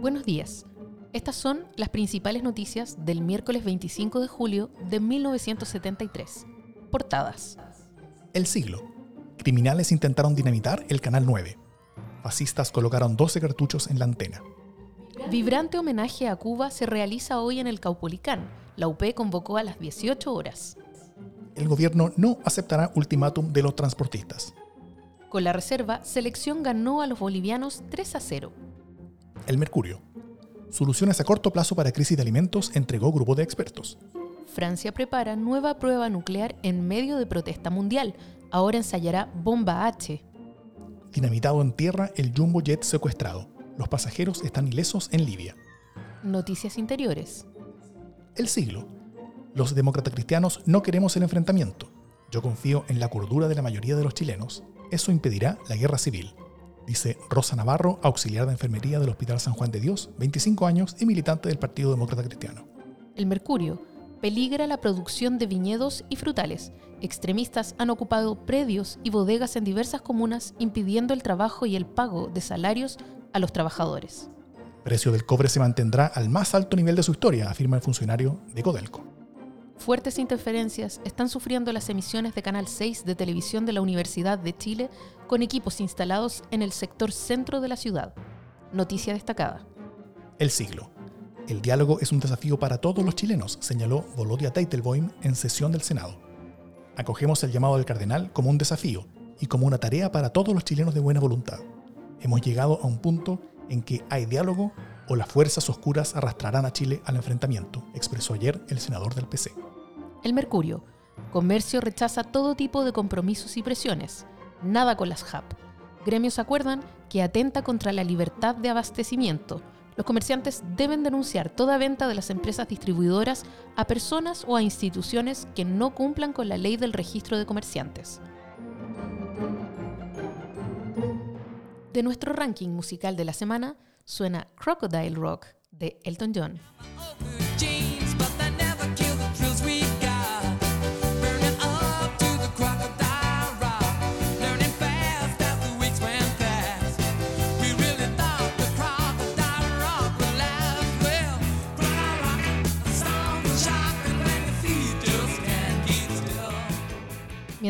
Buenos días. Estas son las principales noticias del miércoles 25 de julio de 1973. Portadas. El siglo. Criminales intentaron dinamitar el Canal 9. Fascistas colocaron 12 cartuchos en la antena. Vibrante homenaje a Cuba se realiza hoy en el Caupolicán. La UP convocó a las 18 horas. El gobierno no aceptará ultimátum de los transportistas. Con la reserva, Selección ganó a los bolivianos 3 a 0. El Mercurio. Soluciones a corto plazo para crisis de alimentos entregó grupo de expertos. Francia prepara nueva prueba nuclear en medio de protesta mundial. Ahora ensayará bomba H. Dinamitado en tierra el jumbo jet secuestrado. Los pasajeros están ilesos en Libia. Noticias interiores. El siglo. Los demócratas cristianos no queremos el enfrentamiento. Yo confío en la cordura de la mayoría de los chilenos. Eso impedirá la guerra civil dice Rosa Navarro, auxiliar de enfermería del Hospital San Juan de Dios, 25 años y militante del Partido Demócrata Cristiano. El mercurio peligra la producción de viñedos y frutales. Extremistas han ocupado predios y bodegas en diversas comunas, impidiendo el trabajo y el pago de salarios a los trabajadores. El precio del cobre se mantendrá al más alto nivel de su historia, afirma el funcionario de Codelco. Fuertes interferencias están sufriendo las emisiones de Canal 6 de televisión de la Universidad de Chile con equipos instalados en el sector centro de la ciudad. Noticia destacada. El siglo. El diálogo es un desafío para todos los chilenos, señaló Volodia Teitelboim en sesión del Senado. Acogemos el llamado del cardenal como un desafío y como una tarea para todos los chilenos de buena voluntad. Hemos llegado a un punto en que hay diálogo o las fuerzas oscuras arrastrarán a Chile al enfrentamiento, expresó ayer el senador del PC. El Mercurio. Comercio rechaza todo tipo de compromisos y presiones. Nada con las HAP. Gremios acuerdan que atenta contra la libertad de abastecimiento. Los comerciantes deben denunciar toda venta de las empresas distribuidoras a personas o a instituciones que no cumplan con la ley del registro de comerciantes. De nuestro ranking musical de la semana suena Crocodile Rock de Elton John.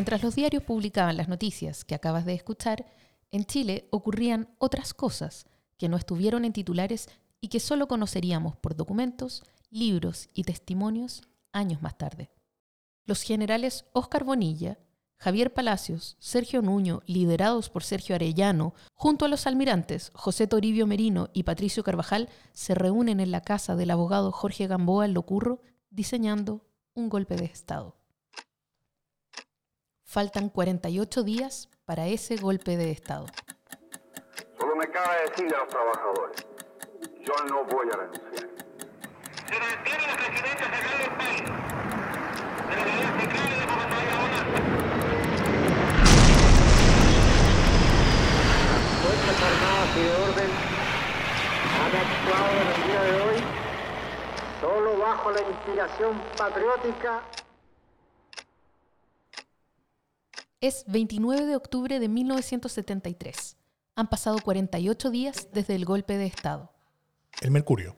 Mientras los diarios publicaban las noticias que acabas de escuchar, en Chile ocurrían otras cosas que no estuvieron en titulares y que solo conoceríamos por documentos, libros y testimonios años más tarde. Los generales Óscar Bonilla, Javier Palacios, Sergio Nuño, liderados por Sergio Arellano, junto a los almirantes José Toribio Merino y Patricio Carvajal, se reúnen en la casa del abogado Jorge Gamboa en Locurro diseñando un golpe de Estado. Faltan 48 días para ese golpe de Estado. Solo me cabe decirle a los trabajadores, yo no voy a renunciar. Se detiene la presidenta central del país, de la unidad central de Las Fuerzas Armadas y de Orden han actuado en el día de hoy solo bajo la inspiración patriótica Es 29 de octubre de 1973. Han pasado 48 días desde el golpe de Estado. El Mercurio.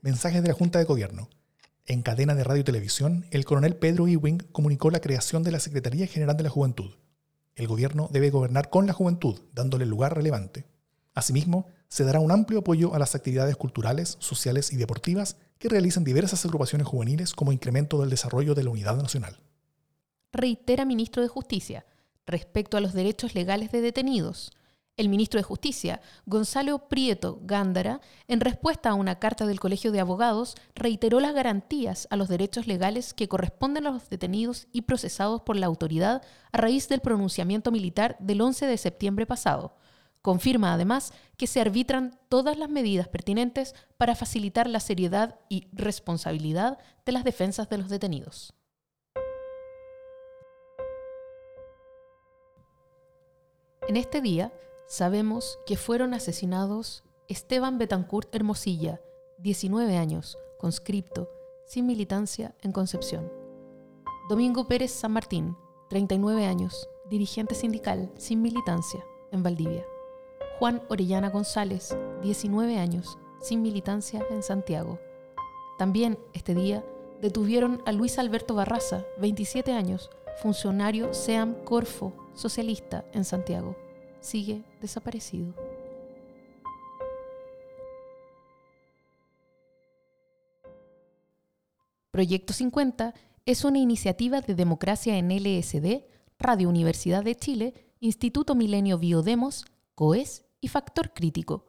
Mensajes de la Junta de Gobierno. En cadena de radio y televisión, el coronel Pedro Ewing comunicó la creación de la Secretaría General de la Juventud. El gobierno debe gobernar con la juventud, dándole lugar relevante. Asimismo, se dará un amplio apoyo a las actividades culturales, sociales y deportivas que realizan diversas agrupaciones juveniles como incremento del desarrollo de la unidad nacional reitera ministro de Justicia respecto a los derechos legales de detenidos. El ministro de Justicia, Gonzalo Prieto Gándara, en respuesta a una carta del Colegio de Abogados, reiteró las garantías a los derechos legales que corresponden a los detenidos y procesados por la autoridad a raíz del pronunciamiento militar del 11 de septiembre pasado. Confirma además que se arbitran todas las medidas pertinentes para facilitar la seriedad y responsabilidad de las defensas de los detenidos. En este día sabemos que fueron asesinados Esteban Betancourt Hermosilla, 19 años, conscripto, sin militancia en Concepción. Domingo Pérez San Martín, 39 años, dirigente sindical sin militancia en Valdivia. Juan Orellana González, 19 años, sin militancia en Santiago. También este día detuvieron a Luis Alberto Barraza, 27 años, funcionario SEAM Corfo, socialista en Santiago. Sigue desaparecido. Proyecto 50 es una iniciativa de democracia en LSD, Radio Universidad de Chile, Instituto Milenio Biodemos, COES y Factor Crítico.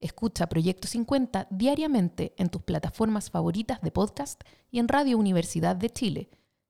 Escucha Proyecto 50 diariamente en tus plataformas favoritas de podcast y en Radio Universidad de Chile.